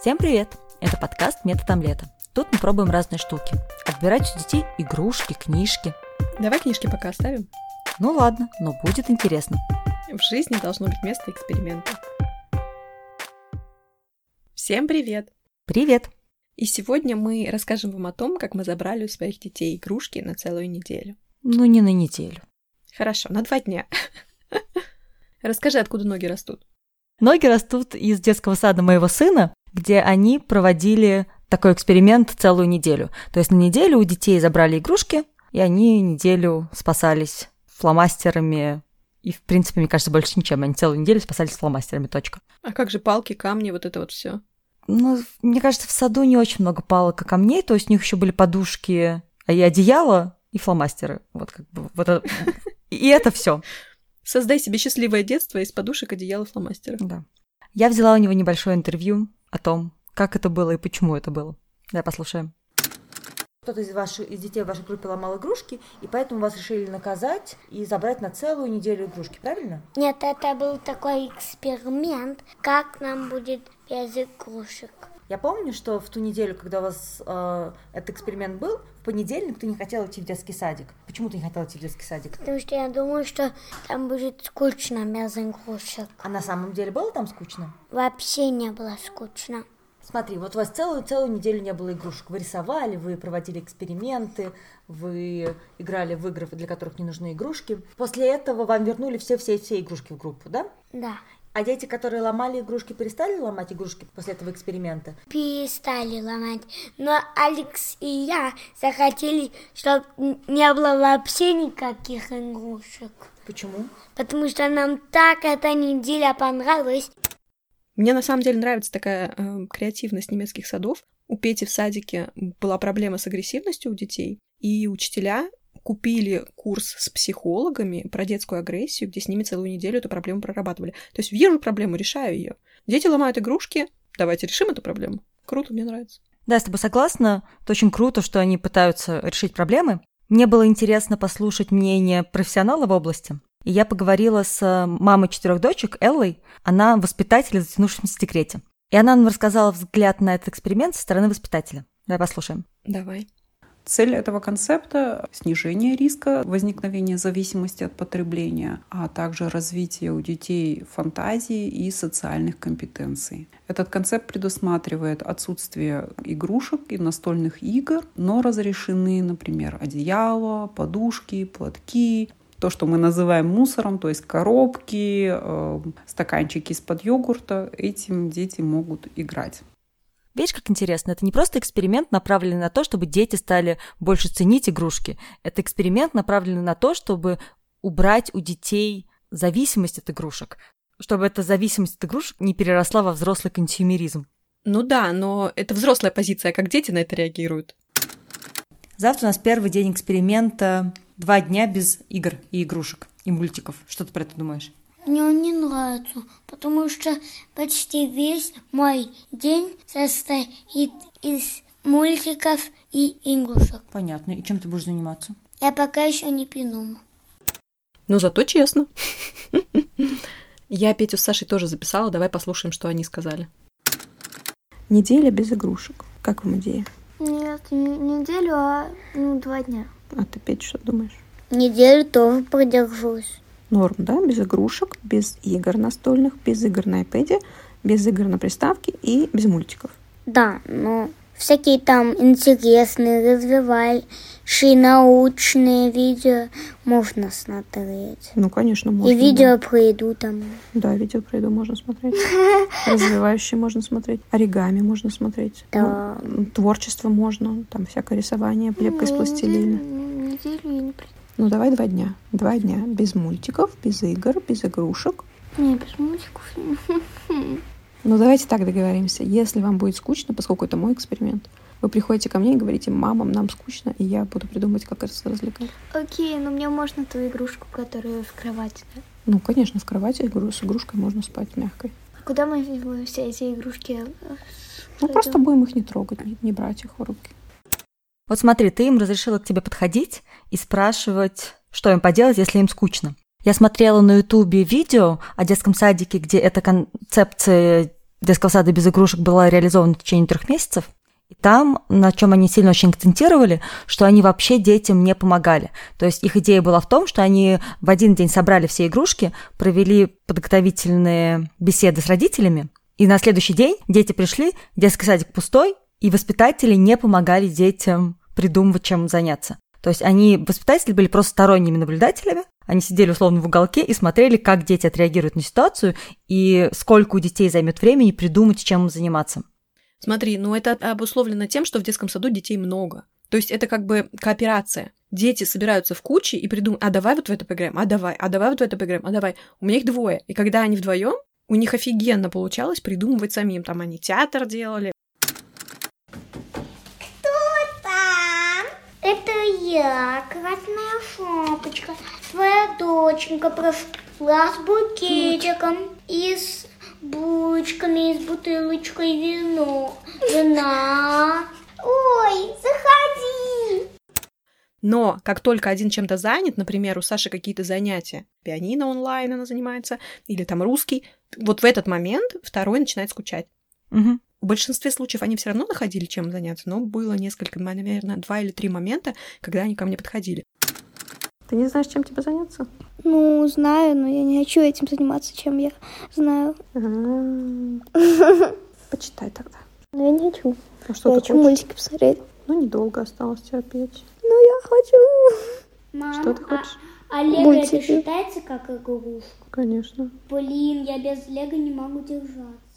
Всем привет! Это подкаст «Метод омлета». Тут мы пробуем разные штуки. Отбирать у детей игрушки, книжки. Давай книжки пока оставим. Ну ладно, но будет интересно. В жизни должно быть место эксперимента. Всем привет! Привет! И сегодня мы расскажем вам о том, как мы забрали у своих детей игрушки на целую неделю. Ну, не на неделю. Хорошо, на два дня. Расскажи, откуда ноги растут. Ноги растут из детского сада моего сына, где они проводили такой эксперимент целую неделю. То есть на неделю у детей забрали игрушки, и они неделю спасались фломастерами, и, в принципе, мне кажется, больше ничем. Они целую неделю спасались фломастерами, точка. А как же палки, камни, вот это вот все? Ну, мне кажется, в саду не очень много палок и камней, то есть у них еще были подушки а и одеяло, и фломастеры. Вот как бы вот это... И это все. Создай себе счастливое детство из подушек, одеяла, фломастеров. Да. Я взяла у него небольшое интервью о том, как это было и почему это было. Давай послушаем. Кто-то из, ваших, из детей в вашей группе ломал игрушки, и поэтому вас решили наказать и забрать на целую неделю игрушки, правильно? Нет, это был такой эксперимент, как нам будет без игрушек. Я помню, что в ту неделю, когда у вас э, этот эксперимент был, в понедельник ты не хотела идти в детский садик. Почему ты не хотела идти в детский садик? Потому что я думаю, что там будет скучно без игрушек. А на самом деле было там скучно? Вообще не было скучно. Смотри, вот у вас целую целую неделю не было игрушек. Вы рисовали, вы проводили эксперименты, вы играли в игры, для которых не нужны игрушки. После этого вам вернули все все все игрушки в группу, да? Да. А дети, которые ломали игрушки, перестали ломать игрушки после этого эксперимента? Перестали ломать. Но Алекс и я захотели, чтобы не было вообще никаких игрушек. Почему? Потому что нам так эта неделя понравилась. Мне на самом деле нравится такая э, креативность немецких садов. У Пети в садике была проблема с агрессивностью у детей, и учителя купили курс с психологами про детскую агрессию, где с ними целую неделю эту проблему прорабатывали. То есть вижу проблему, решаю ее. Дети ломают игрушки, давайте решим эту проблему. Круто, мне нравится. Да, я с тобой согласна. Это очень круто, что они пытаются решить проблемы. Мне было интересно послушать мнение профессионала в области. И я поговорила с мамой четырех дочек, Эллой. Она воспитатель в затянувшемся декрете. И она нам рассказала взгляд на этот эксперимент со стороны воспитателя. Давай послушаем. Давай. Цель этого концепта – снижение риска возникновения зависимости от потребления, а также развитие у детей фантазии и социальных компетенций. Этот концепт предусматривает отсутствие игрушек и настольных игр, но разрешены, например, одеяло, подушки, платки, то, что мы называем мусором, то есть коробки, э, стаканчики из-под йогурта, этим дети могут играть. Видишь, как интересно, это не просто эксперимент, направленный на то, чтобы дети стали больше ценить игрушки. Это эксперимент, направленный на то, чтобы убрать у детей зависимость от игрушек, чтобы эта зависимость от игрушек не переросла во взрослый консюмеризм. Ну да, но это взрослая позиция, как дети на это реагируют. Завтра у нас первый день эксперимента. Два дня без игр и игрушек и мультиков. Что ты про это думаешь? Мне он не нравится, потому что почти весь мой день состоит из мультиков и игрушек. Понятно. И чем ты будешь заниматься? Я пока еще не придумала. Ну, зато честно. Я Петю с Сашей тоже записала. Давай послушаем, что они сказали. Неделя без игрушек. Как вам идея? Нет, не неделю, а ну, два дня. А ты, Петь, что думаешь? Неделю тоже продержусь. Норм, да? Без игрушек, без игр настольных, без игр на iPad, без игр на приставке и без мультиков. Да, но всякие там интересные, развивающие, научные видео можно смотреть. Ну, конечно, можно. И видео про еду там. Да, видео про еду можно смотреть. Развивающие можно смотреть. Оригами можно смотреть. Да. Ну, творчество можно. Там всякое рисование, лепка из Ну, пластилина. Неделю, неделю я не. Ну, давай два дня. Два дня. Без мультиков, без игр, без игрушек. Не, без мультиков. Ну, давайте так договоримся. Если вам будет скучно, поскольку это мой эксперимент, вы приходите ко мне и говорите, мамам, нам скучно, и я буду придумывать, как это развлекать. Окей, но мне можно ту игрушку, которая в кровати, да? Ну, конечно, в кровати игру- с игрушкой можно спать мягкой. А куда мы все эти игрушки? э, Ну, кладем? просто будем их не трогать, не, не брать их в руки. Вот смотри, ты им разрешила к тебе подходить и спрашивать, что им поделать, если им скучно. Я смотрела на Ютубе видео о детском садике, где эта концепция детского сада без игрушек была реализована в течение трех месяцев. И там, на чем они сильно очень акцентировали, что они вообще детям не помогали. То есть их идея была в том, что они в один день собрали все игрушки, провели подготовительные беседы с родителями, и на следующий день дети пришли, детский садик пустой, и воспитатели не помогали детям придумывать, чем заняться. То есть они, воспитатели были просто сторонними наблюдателями, они сидели условно в уголке и смотрели, как дети отреагируют на ситуацию и сколько у детей займет времени придумать, чем заниматься. Смотри, ну это обусловлено тем, что в детском саду детей много. То есть это как бы кооперация. Дети собираются в куче и придумывают, а давай вот в это поиграем, а давай, а давай вот в это поиграем, а давай. У меня их двое. И когда они вдвоем, у них офигенно получалось придумывать самим. Там они театр делали. Кто там? Это я, красная шапочка. Твоя доченька прошла с букетиком и с булочками, и с бутылочкой вино. Вина. Ой, заходи. Но как только один чем-то занят, например, у Саши какие-то занятия, пианино онлайн она занимается, или там русский, вот в этот момент второй начинает скучать. Угу. В большинстве случаев они все равно находили чем заняться, но было несколько, наверное, два или три момента, когда они ко мне подходили. Ты не знаешь, чем тебе заняться? Ну, знаю, но я не хочу этим заниматься, чем я знаю. Почитай тогда. Но я не хочу. А что я ты хочу хочешь? мультики посмотреть. Ну, недолго осталось терпеть. Ну, я хочу. Мам, Что ты хочешь? А, а Лего Мультики. это считается как игрушка? Конечно. Блин, я без Лего не могу держаться.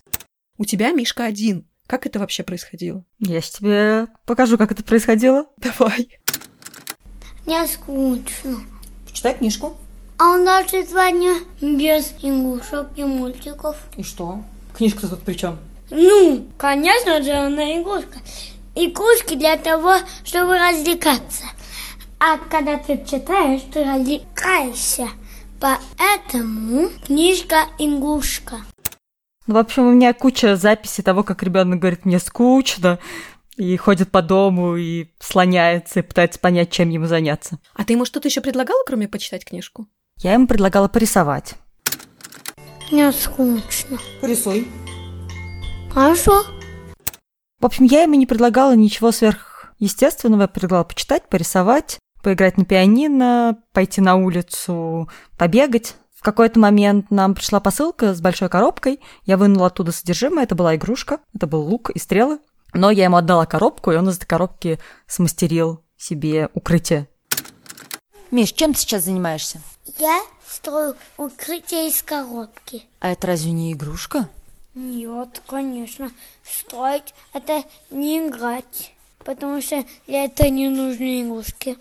У тебя Мишка один. Как это вообще происходило? Я сейчас тебе покажу, как это происходило. Давай. Мне скучно. Читай книжку. А у нас же сегодня без игрушек и мультиков. И что? Книжка тут при чем? Ну, конечно же, она игрушка. Игрушки для того, чтобы развлекаться. А когда ты читаешь, ты развлекаешься. Поэтому книжка игрушка. Ну, в общем, у меня куча записей того, как ребенок говорит, мне скучно, и ходит по дому, и слоняется, и пытается понять, чем ему заняться. А ты ему что-то еще предлагала, кроме почитать книжку? Я ему предлагала порисовать. Мне скучно. Порисуй. Хорошо. В общем, я ему не предлагала ничего сверхъестественного. Я предлагала почитать, порисовать, поиграть на пианино, пойти на улицу, побегать. В какой-то момент нам пришла посылка с большой коробкой. Я вынула оттуда содержимое. Это была игрушка. Это был лук и стрелы. Но я ему отдала коробку, и он из этой коробки смастерил себе укрытие. Миш, чем ты сейчас занимаешься? Я строю укрытие из коробки. А это разве не игрушка? Нет, конечно. Строить это не играть. Потому что для этого не нужны игрушки.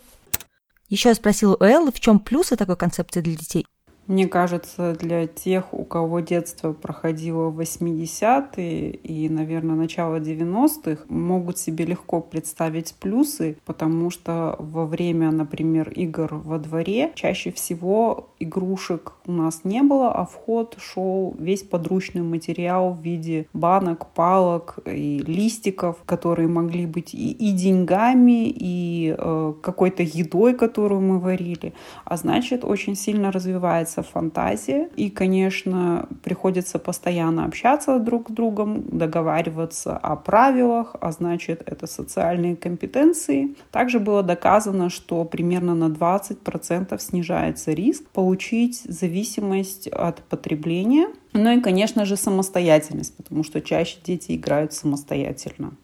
Еще я спросила у Эллы, в чем плюсы такой концепции для детей. Мне кажется, для тех, у кого детство проходило в 80-е и, наверное, начало 90-х, могут себе легко представить плюсы, потому что во время, например, игр во дворе чаще всего игрушек у нас не было, а вход шел весь подручный материал в виде банок, палок и листиков, которые могли быть и, и деньгами, и э, какой-то едой, которую мы варили. А значит, очень сильно развивается фантазия. И, конечно, приходится постоянно общаться друг с другом, договариваться о правилах, а значит, это социальные компетенции. Также было доказано, что примерно на 20% снижается риск получить зависимость от потребления. Ну и, конечно же, самостоятельность, потому что чаще дети играют самостоятельно.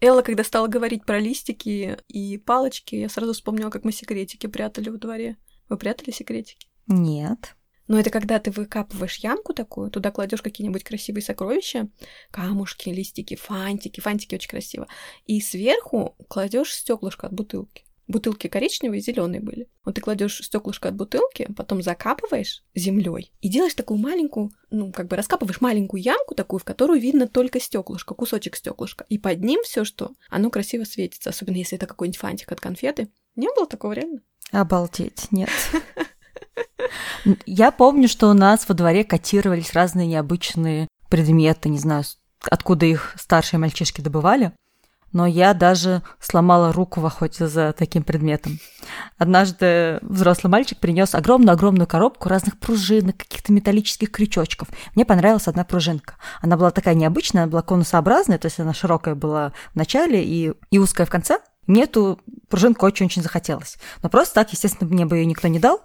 Элла, когда стала говорить про листики и палочки, я сразу вспомнила, как мы секретики прятали во дворе. Вы прятали секретики? Нет. Но это когда ты выкапываешь ямку такую, туда кладешь какие-нибудь красивые сокровища, камушки, листики, фантики, фантики очень красиво, и сверху кладешь стеклышко от бутылки. Бутылки коричневые и зеленые были. Вот ты кладешь стеклышко от бутылки, потом закапываешь землей и делаешь такую маленькую, ну, как бы раскапываешь маленькую ямку такую, в которую видно только стеклышко, кусочек стеклышка. И под ним все, что оно красиво светится, особенно если это какой-нибудь фантик от конфеты. Не было такого реально? Обалдеть, нет. Я помню, что у нас во дворе котировались разные необычные предметы, не знаю, откуда их старшие мальчишки добывали. но я даже сломала руку в охоте за таким предметом. Однажды взрослый мальчик принес огромную-огромную коробку разных пружинок, каких-то металлических крючочков. Мне понравилась одна пружинка. Она была такая необычная, она была конусообразная, то есть она широкая была в начале и, и узкая в конце. Мне эту пружинку очень-очень захотелось. Но просто так, естественно, мне бы ее никто не дал,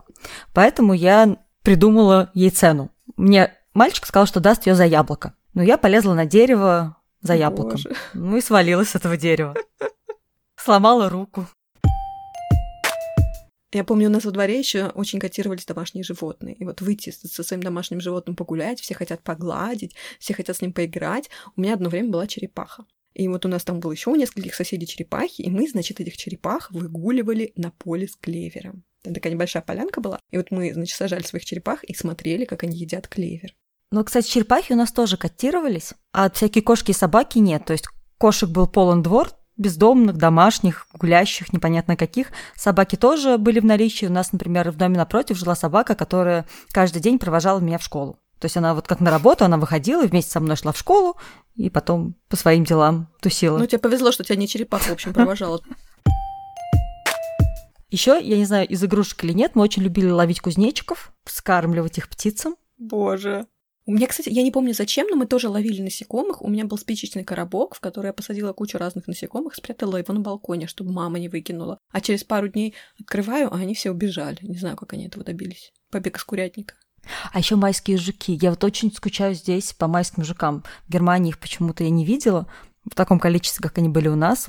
поэтому я придумала ей цену. Мне мальчик сказал, что даст ее за яблоко. Но я полезла на дерево за яблоком. Боже. Ну и свалилась с этого дерева. Сломала руку. Я помню, у нас во дворе еще очень котировались домашние животные. И вот выйти со своим домашним животным погулять, все хотят погладить, все хотят с ним поиграть. У меня одно время была черепаха. И вот у нас там было еще у нескольких соседей черепахи, и мы, значит, этих черепах выгуливали на поле с клевером. Там такая небольшая полянка была, и вот мы, значит, сажали своих черепах и смотрели, как они едят клевер. Ну, кстати, черепахи у нас тоже котировались, а всякие кошки и собаки нет. То есть кошек был полон двор, бездомных, домашних, гулящих, непонятно каких. Собаки тоже были в наличии. У нас, например, в доме напротив жила собака, которая каждый день провожала меня в школу. То есть она вот как на работу, она выходила и вместе со мной шла в школу, и потом по своим делам тусила. Ну, тебе повезло, что тебя не черепаха, в общем, провожала. Еще, я не знаю, из игрушек или нет, мы очень любили ловить кузнечиков, скармливать их птицам. Боже. У меня, кстати, я не помню зачем, но мы тоже ловили насекомых. У меня был спичечный коробок, в который я посадила кучу разных насекомых, спрятала его на балконе, чтобы мама не выкинула. А через пару дней открываю, а они все убежали. Не знаю, как они этого добились. Побег из курятника. А еще майские жуки. Я вот очень скучаю здесь по майским жукам. В Германии их почему-то я не видела в таком количестве, как они были у нас.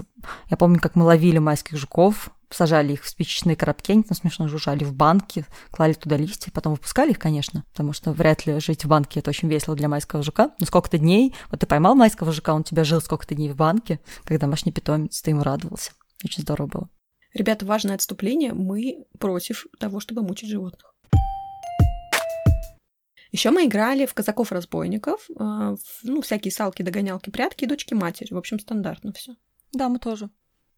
Я помню, как мы ловили майских жуков, сажали их в спичечные коробки, они там смешно жужжали в банке, клали туда листья, потом выпускали их, конечно, потому что вряд ли жить в банке это очень весело для майского жука. Но сколько-то дней, вот ты поймал майского жука, он тебя жил сколько-то дней в банке, как домашний питомец, ты ему радовался. Очень здорово было. Ребята, важное отступление. Мы против того, чтобы мучить животных. Еще мы играли в казаков-разбойников, э, ну, всякие салки, догонялки, прятки и дочки матери. В общем, стандартно все. Да, мы тоже.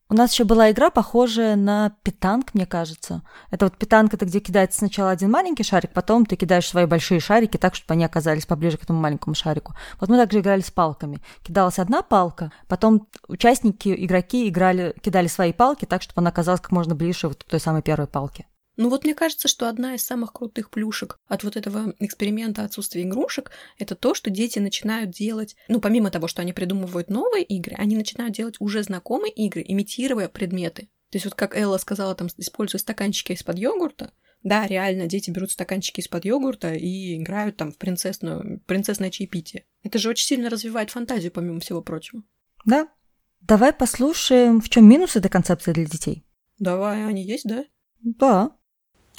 У нас еще была игра, похожая на питанг, мне кажется. Это вот питанг, это где кидается сначала один маленький шарик, потом ты кидаешь свои большие шарики так, чтобы они оказались поближе к этому маленькому шарику. Вот мы также играли с палками. Кидалась одна палка, потом участники, игроки играли, кидали свои палки так, чтобы она оказалась как можно ближе вот к той самой первой палке. Ну вот мне кажется, что одна из самых крутых плюшек от вот этого эксперимента отсутствия игрушек, это то, что дети начинают делать, ну помимо того, что они придумывают новые игры, они начинают делать уже знакомые игры, имитируя предметы. То есть вот как Элла сказала, там, используя стаканчики из-под йогурта, да, реально, дети берут стаканчики из-под йогурта и играют там в принцессную, принцессное чаепитие. Это же очень сильно развивает фантазию, помимо всего прочего. Да. Давай послушаем, в чем минусы этой концепции для детей. Давай, они есть, да? Да.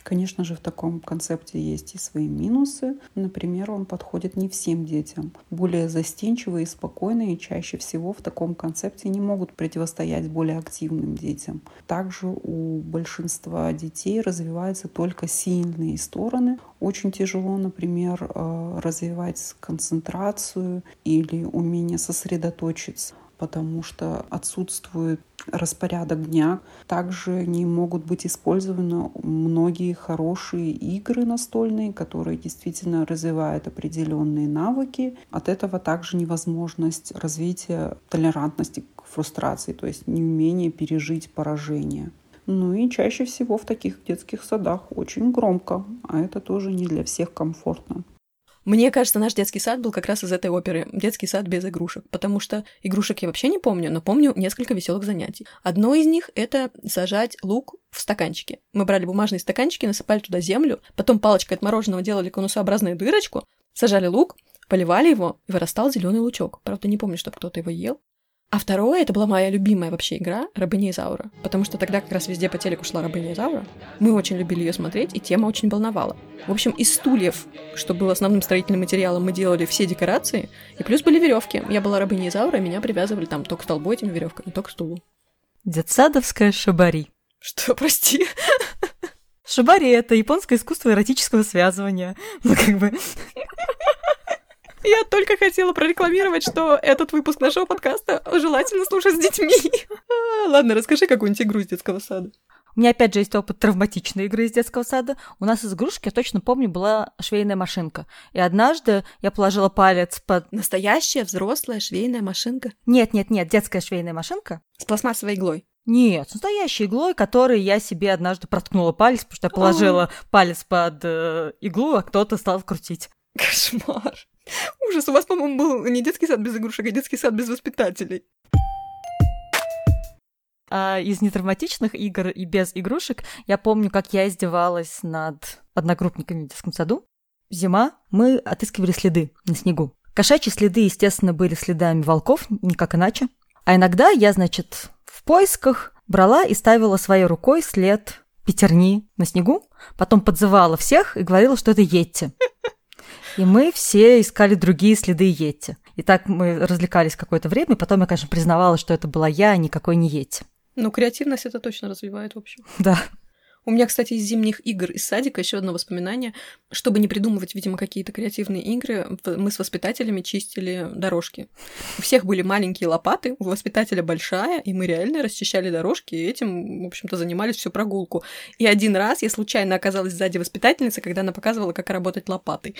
Конечно же, в таком концепте есть и свои минусы. Например, он подходит не всем детям. Более застенчивые и спокойные чаще всего в таком концепте не могут противостоять более активным детям. Также у большинства детей развиваются только сильные стороны. Очень тяжело, например, э, развивать концентрацию или умение сосредоточиться потому что отсутствует распорядок дня. Также не могут быть использованы многие хорошие игры настольные, которые действительно развивают определенные навыки. От этого также невозможность развития толерантности к фрустрации, то есть неумение пережить поражение. Ну и чаще всего в таких детских садах очень громко, а это тоже не для всех комфортно. Мне кажется, наш детский сад был как раз из этой оперы. Детский сад без игрушек. Потому что игрушек я вообще не помню, но помню несколько веселых занятий. Одно из них — это сажать лук в стаканчики. Мы брали бумажные стаканчики, насыпали туда землю, потом палочкой от мороженого делали конусообразную дырочку, сажали лук, поливали его, и вырастал зеленый лучок. Правда, не помню, чтобы кто-то его ел. А второе, это была моя любимая вообще игра «Рабыня Изаура», потому что тогда как раз везде по телеку шла «Рабыня Изаура». Мы очень любили ее смотреть, и тема очень волновала. В общем, из стульев, что было основным строительным материалом, мы делали все декорации, и плюс были веревки. Я была «Рабыня Изаура», и меня привязывали там то к столбу этими веревками, то к стулу. Детсадовская шабари. Что, прости? Шабари — это японское искусство эротического связывания. Ну, как бы... Я только хотела прорекламировать, что этот выпуск нашего подкаста желательно слушать с детьми. А, ладно, расскажи какую-нибудь игру из детского сада. У У меня опять же есть опыт травматичной игры из детского сада. У нас из игрушки, я точно помню, была швейная машинка. И однажды я положила палец под... Настоящая взрослая швейная машинка Нет, нет, нет, детская швейная машинка. с пластмассовой иглой. Нет, с настоящей иглой, которой я себе однажды проткнула палец, потому что я положила палец под э, иглу, а кто-то стал крутить. Кошмар. Ужас, у вас, по-моему, был не детский сад без игрушек, а детский сад без воспитателей. А из нетравматичных игр и без игрушек я помню, как я издевалась над одногруппниками в детском саду. Зима, мы отыскивали следы на снегу. Кошачьи следы, естественно, были следами волков, никак иначе. А иногда я, значит, в поисках брала и ставила своей рукой след пятерни на снегу, потом подзывала всех и говорила, что это Йетти. И мы все искали другие следы Йетти. И так мы развлекались какое-то время, и потом я, конечно, признавала, что это была я, а никакой не Йетти. Ну, креативность это точно развивает, в общем. Да. У меня, кстати, из зимних игр из садика еще одно воспоминание. Чтобы не придумывать, видимо, какие-то креативные игры, мы с воспитателями чистили дорожки. У всех были маленькие лопаты, у воспитателя большая, и мы реально расчищали дорожки, и этим, в общем-то, занимались всю прогулку. И один раз я случайно оказалась сзади воспитательницы, когда она показывала, как работать лопатой.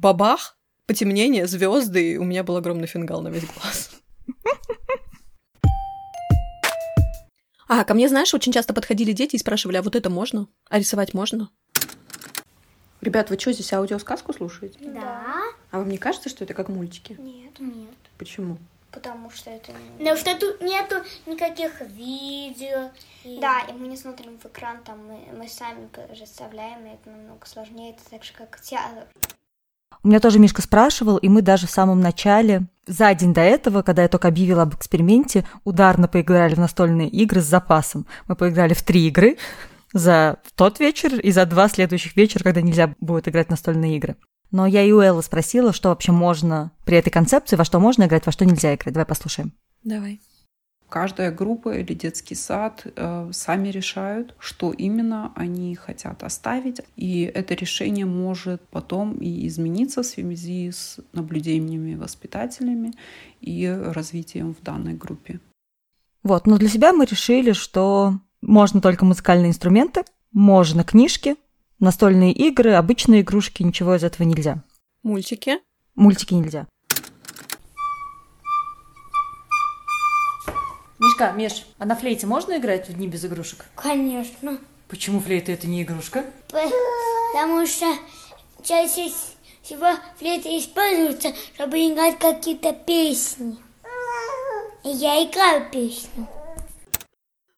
Бабах, потемнение, звезды, и у меня был огромный фингал на весь глаз. А, ко мне, знаешь, очень часто подходили дети и спрашивали, а вот это можно? А рисовать можно? Ребят, вы что, здесь аудиосказку слушаете? Да. А вам не кажется, что это как мультики? Нет. Нет. Почему? Потому что это... Потому что тут нету никаких видео. и- Да, и мы не смотрим в экран, там мы, мы сами представляем, и это намного сложнее. Это так же, как театр. У меня тоже Мишка спрашивал, и мы даже в самом начале, за день до этого, когда я только объявила об эксперименте, ударно поиграли в настольные игры с запасом. Мы поиграли в три игры за тот вечер и за два следующих вечера, когда нельзя будет играть в настольные игры. Но я и у Эллы спросила, что вообще можно при этой концепции, во что можно играть, во что нельзя играть. Давай послушаем. Давай. Каждая группа или детский сад э, сами решают, что именно они хотят оставить. И это решение может потом и измениться в связи с наблюдениями воспитателями и развитием в данной группе. Вот, но для себя мы решили, что можно только музыкальные инструменты, можно книжки, настольные игры, обычные игрушки, ничего из этого нельзя. Мультики. Мультики нельзя. Мишка, Миш, а на флейте можно играть в дни без игрушек? Конечно. Почему флейта это не игрушка? Потому что чаще всего флейты используются, чтобы играть какие-то песни. И я играю песню.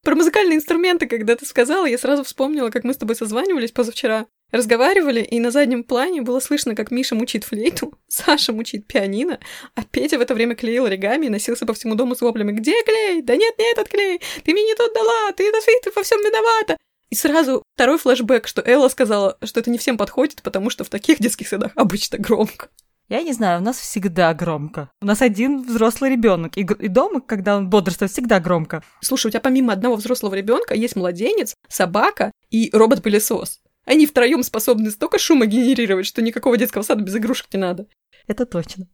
Про музыкальные инструменты, когда ты сказала, я сразу вспомнила, как мы с тобой созванивались позавчера. Разговаривали, и на заднем плане было слышно, как Миша мучит флейту, Саша мучит пианино, а Петя в это время клеил оригами и носился по всему дому с воплями «Где клей? Да нет, не этот клей! Ты мне не тот дала! Ты, ты во всем виновата!» И сразу второй флешбэк, что Элла сказала, что это не всем подходит, потому что в таких детских садах обычно громко. Я не знаю, у нас всегда громко. У нас один взрослый ребенок, и, и дома, когда он бодрствует, всегда громко. Слушай, у тебя помимо одного взрослого ребенка есть младенец, собака и робот-пылесос. Они втроем способны столько шума генерировать, что никакого детского сада без игрушек не надо. Это точно.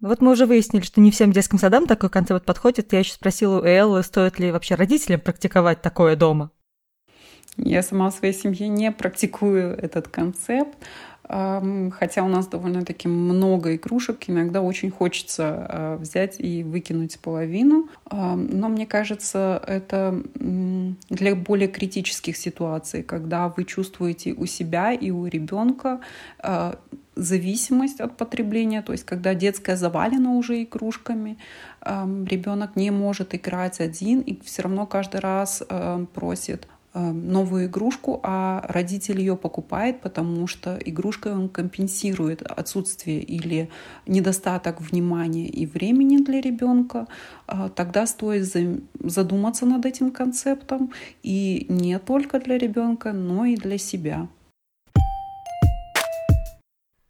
Вот мы уже выяснили, что не всем детским садам такой концепт подходит. Я еще спросила у Эллы, стоит ли вообще родителям практиковать такое дома. Я сама в своей семье не практикую этот концепт, хотя у нас довольно-таки много игрушек, иногда очень хочется а, взять и выкинуть половину, но мне кажется, это для более критических ситуаций, когда вы чувствуете у себя и у ребенка а, зависимость от потребления, то есть когда детская завалена уже игрушками, ребенок не может играть один и все равно каждый раз просит новую игрушку, а родитель ее покупает, потому что игрушкой он компенсирует отсутствие или недостаток внимания и времени для ребенка, а, тогда стоит за- задуматься над этим концептом и не только для ребенка, но и для себя.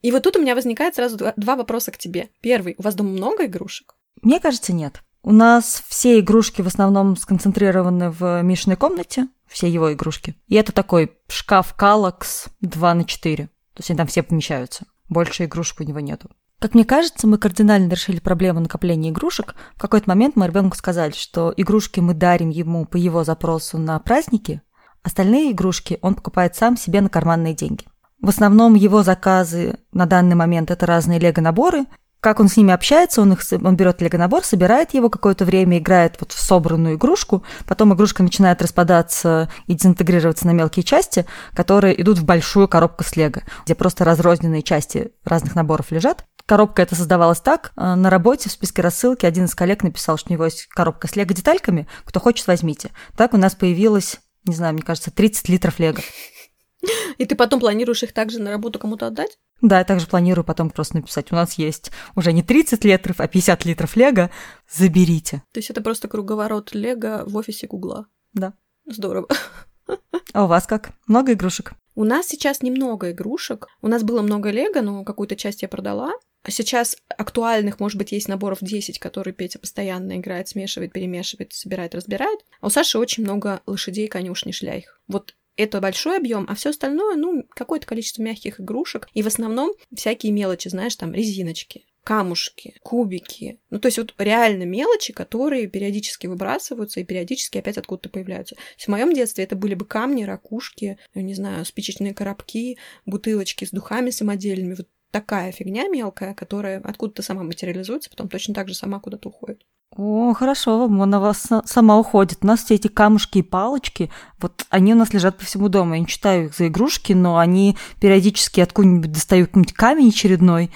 И вот тут у меня возникает сразу два вопроса к тебе. Первый, у вас дома много игрушек? Мне кажется, нет. У нас все игрушки в основном сконцентрированы в Мишиной комнате, все его игрушки. И это такой шкаф Калакс 2 на 4. То есть они там все помещаются. Больше игрушек у него нету. Как мне кажется, мы кардинально решили проблему накопления игрушек. В какой-то момент мы ребенку сказали, что игрушки мы дарим ему по его запросу на праздники, остальные игрушки он покупает сам себе на карманные деньги. В основном его заказы на данный момент это разные лего-наборы. Как он с ними общается, он, их, он берет лего-набор, собирает его какое-то время, играет вот в собранную игрушку, потом игрушка начинает распадаться и дезинтегрироваться на мелкие части, которые идут в большую коробку с лего, где просто разрозненные части разных наборов лежат. Коробка эта создавалась так. Э, на работе в списке рассылки один из коллег написал, что у него есть коробка с лего-детальками. Кто хочет, возьмите. Так у нас появилось, не знаю, мне кажется, 30 литров лего. И ты потом планируешь их также на работу кому-то отдать? Да, я также планирую потом просто написать. У нас есть уже не 30 литров, а 50 литров лего. Заберите. То есть это просто круговорот лего в офисе Гугла? Да. Здорово. А у вас как? Много игрушек? У нас сейчас немного игрушек. У нас было много лего, но какую-то часть я продала. А сейчас актуальных, может быть, есть наборов 10, которые Петя постоянно играет, смешивает, перемешивает, собирает, разбирает. А у Саши очень много лошадей, конюшни, шляйх. Вот это большой объем, а все остальное, ну, какое-то количество мягких игрушек. И в основном всякие мелочи, знаешь, там резиночки, камушки, кубики. Ну, то есть вот реально мелочи, которые периодически выбрасываются и периодически опять откуда-то появляются. То есть в моем детстве это были бы камни, ракушки, не знаю, спичечные коробки, бутылочки с духами самодельными. Вот такая фигня мелкая, которая откуда-то сама материализуется, потом точно так же сама куда-то уходит. О, хорошо, она вас сама уходит. У нас все эти камушки и палочки, вот они у нас лежат по всему дому. Я не читаю их за игрушки, но они периодически откуда-нибудь достают какой-нибудь камень очередной,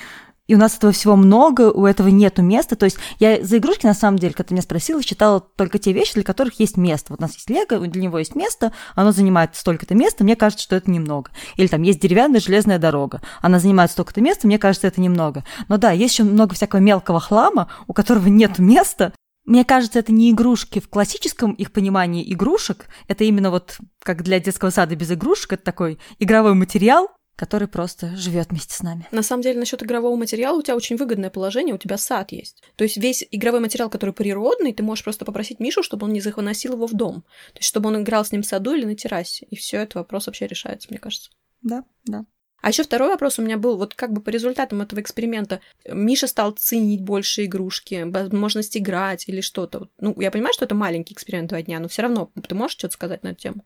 и у нас этого всего много, у этого нету места. То есть я за игрушки, на самом деле, когда ты меня спросила, считала только те вещи, для которых есть место. Вот у нас есть лего, для него есть место, оно занимает столько-то места, мне кажется, что это немного. Или там есть деревянная железная дорога, она занимает столько-то места, мне кажется, это немного. Но да, есть еще много всякого мелкого хлама, у которого нет места, мне кажется, это не игрушки в классическом их понимании игрушек. Это именно вот как для детского сада без игрушек. Это такой игровой материал, который просто живет вместе с нами. На самом деле, насчет игрового материала у тебя очень выгодное положение, у тебя сад есть. То есть весь игровой материал, который природный, ты можешь просто попросить Мишу, чтобы он не заносил его в дом. То есть чтобы он играл с ним в саду или на террасе. И все, этот вопрос вообще решается, мне кажется. Да, да. А еще второй вопрос у меня был, вот как бы по результатам этого эксперимента, Миша стал ценить больше игрушки, возможность играть или что-то. Ну, я понимаю, что это маленький эксперимент два дня, но все равно ты можешь что-то сказать на эту тему?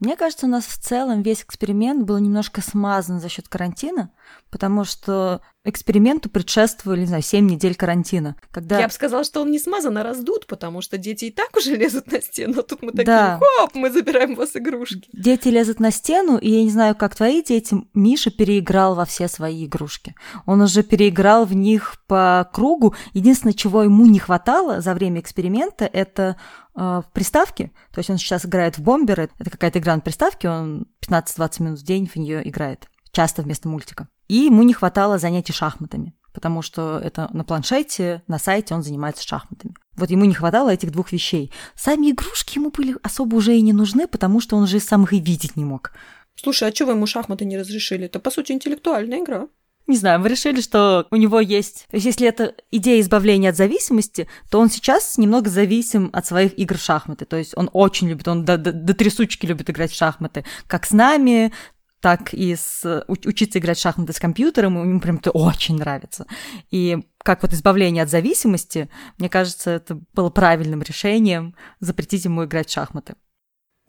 Мне кажется, у нас в целом весь эксперимент был немножко смазан за счет карантина, потому что эксперименту предшествовали, не знаю, 7 недель карантина. Когда... Я бы сказала, что он не смазан, а раздут, потому что дети и так уже лезут на стену, а тут мы такие, да. хоп, мы забираем у вас игрушки. Дети лезут на стену, и я не знаю, как твои дети, Миша переиграл во все свои игрушки. Он уже переиграл в них по кругу. Единственное, чего ему не хватало за время эксперимента, это э, приставки. То есть он сейчас играет в бомберы, это какая-то игра на приставке, он 15-20 минут в день в нее играет, часто вместо мультика. И ему не хватало занятий шахматами, потому что это на планшете, на сайте он занимается шахматами. Вот ему не хватало этих двух вещей. Сами игрушки ему были особо уже и не нужны, потому что он же сам их и видеть не мог. Слушай, а вы ему шахматы не разрешили? Это, по сути, интеллектуальная игра. Не знаю, мы решили, что у него есть... То есть если это идея избавления от зависимости, то он сейчас немного зависим от своих игр в шахматы. То есть он очень любит, он до, до, до трясучки любит играть в шахматы. Как с нами, так и с, учиться играть в шахматы с компьютером, ему прям это очень нравится. И как вот избавление от зависимости, мне кажется, это было правильным решением запретить ему играть в шахматы.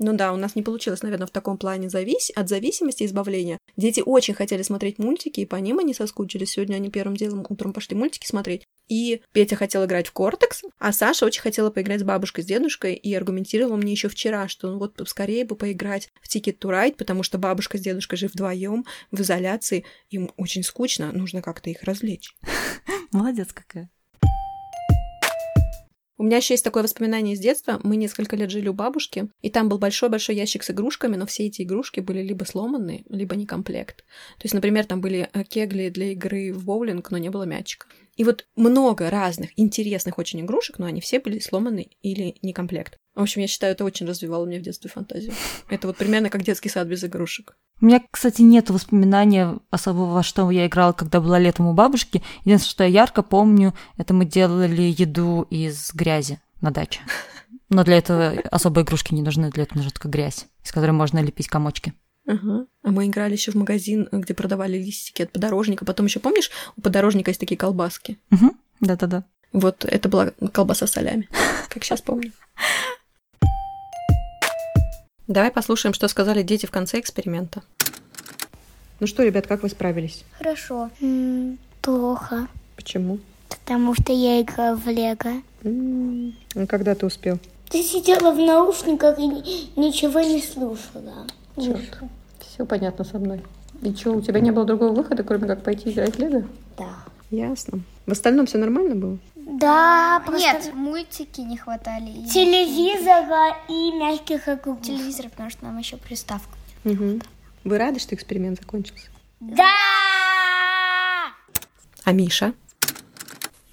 Ну да, у нас не получилось, наверное, в таком плане завис... от зависимости избавления. Дети очень хотели смотреть мультики, и по ним они соскучились. Сегодня они первым делом утром пошли мультики смотреть. И Петя хотел играть в Кортекс, а Саша очень хотела поиграть с бабушкой, с дедушкой, и аргументировала мне еще вчера, что ну вот скорее бы поиграть в Ticket to Ride, потому что бабушка с дедушкой жив вдвоем в изоляции, им очень скучно, нужно как-то их развлечь. Молодец какая. У меня еще есть такое воспоминание из детства. Мы несколько лет жили у бабушки, и там был большой-большой ящик с игрушками, но все эти игрушки были либо сломанные, либо не комплект. То есть, например, там были э, кегли для игры в боулинг, но не было мячика. И вот много разных интересных очень игрушек, но они все были сломаны или не комплект. В общем, я считаю, это очень развивало мне в детстве фантазию. Это вот примерно как детский сад без игрушек. У меня, кстати, нет воспоминания особого, во что я играла, когда была летом у бабушки. Единственное, что я ярко помню, это мы делали еду из грязи на даче. Но для этого особо игрушки не нужны, для этого нужна только грязь, из которой можно лепить комочки. Ага. А мы играли еще в магазин, где продавали листики от подорожника. Потом еще помнишь, у подорожника есть такие колбаски. Угу. Да-да-да. Вот это была колбаса с солями, как сейчас помню. Давай послушаем, что сказали дети в конце эксперимента. Ну что, ребят, как вы справились? Хорошо. М, Плохо. Почему? Потому что я играла в лего. М, а Когда ты успел? Ты сидела в наушниках и ни- ничего не слушала. Черт. Все понятно со мной. И что, у тебя не было другого выхода, кроме как пойти играть в лего? Да. Ясно. В остальном все нормально было? Да, просто Нет, мультики не хватали. и телевизора и мягких игрушек. телевизора, потому что нам еще приставка. Угу. Вы рады, что эксперимент закончился? Да! А Миша?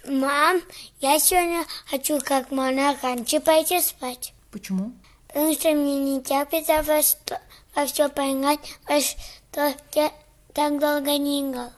Мам, я сегодня хочу как мама раньше пойти спать. Почему? Потому что мне не терпится во, что, во все поиграть, во что я так долго не играл.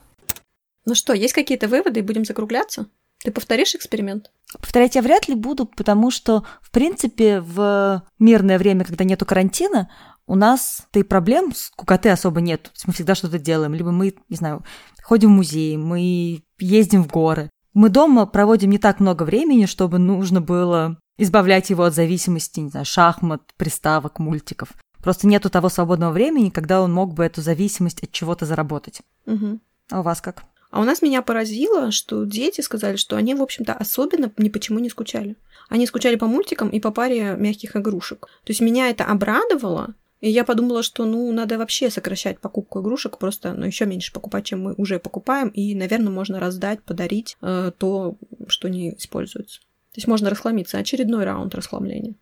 Ну что, есть какие-то выводы и будем закругляться? Ты повторишь эксперимент? Повторять я вряд ли буду, потому что, в принципе, в мирное время, когда нету карантина, у нас-то и проблем с скукоты особо нет. То есть мы всегда что-то делаем. Либо мы, не знаю, ходим в музей, мы ездим в горы. Мы дома проводим не так много времени, чтобы нужно было избавлять его от зависимости, не знаю, шахмат, приставок, мультиков. Просто нету того свободного времени, когда он мог бы эту зависимость от чего-то заработать. Угу. А у вас как? А у нас меня поразило, что дети сказали, что они, в общем-то, особенно ни почему не скучали. Они скучали по мультикам и по паре мягких игрушек. То есть меня это обрадовало, и я подумала, что, ну, надо вообще сокращать покупку игрушек, просто, ну, еще меньше покупать, чем мы уже покупаем, и, наверное, можно раздать, подарить э, то, что не используется. То есть можно расхламиться. Очередной раунд расхламления.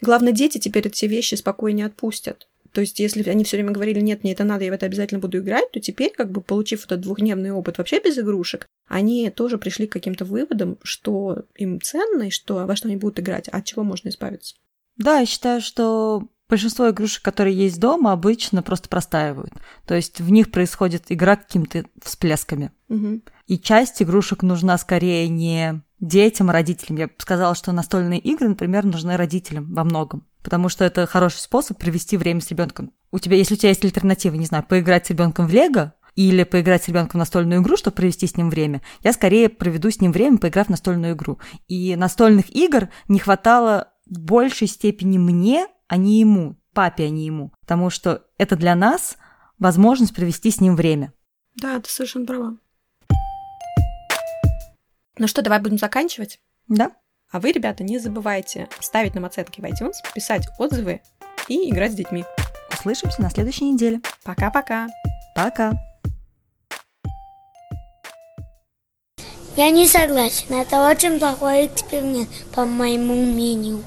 Главное, дети теперь эти вещи спокойнее отпустят. То есть, если они все время говорили, нет, мне это надо, я в это обязательно буду играть, то теперь, как бы получив этот двухдневный опыт вообще без игрушек, они тоже пришли к каким-то выводам, что им ценно и что, во что они будут играть, а от чего можно избавиться. Да, я считаю, что большинство игрушек, которые есть дома, обычно просто простаивают. То есть в них происходит игра какими-то всплесками. Мгм. И часть игрушек нужна скорее не детям, родителям. Я бы сказала, что настольные игры, например, нужны родителям во многом. Потому что это хороший способ провести время с ребенком. У тебя, если у тебя есть альтернатива, не знаю, поиграть с ребенком в Лего или поиграть с ребенком в настольную игру, чтобы провести с ним время, я скорее проведу с ним время, поиграв в настольную игру. И настольных игр не хватало в большей степени мне, а не ему, папе, а не ему. Потому что это для нас возможность провести с ним время. Да, ты совершенно права. Ну что, давай будем заканчивать. Да? А вы, ребята, не забывайте ставить нам оценки в iTunes, писать отзывы и играть с детьми. Услышимся на следующей неделе. Пока-пока. Пока. Я не согласен. Это очень плохой эксперимент, по моему мнению.